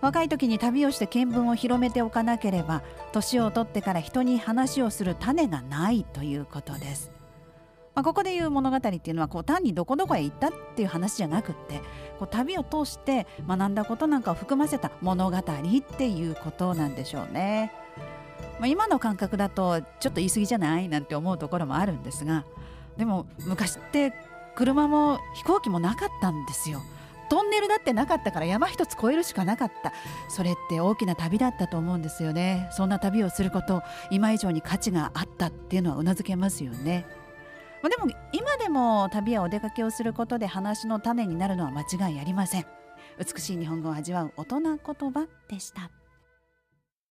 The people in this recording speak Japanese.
若い時に旅をして見聞を広めておかなければ年を取ってから人に話をする種がないということです。まあ、ここでいう物語っていうのはこう単にどこどこへ行ったっていう話じゃなくってこう旅を通して学んだことなんかを含ませた物語っていうことなんでしょうね。まあ、今の感覚だとちょっと言い過ぎじゃないなんて思うところもあるんですがでも昔って車も飛行機もなかったんですよ。トンネルだってなかったから山一つ越えるしかなかった。それって大きな旅だったと思うんですよね。そんな旅をすること今以上に価値があったっていうのはうなずけますよね。まあでも今でも旅やお出かけをすることで話の種になるのは間違いありません。美しい日本語を味わう大人言葉でした。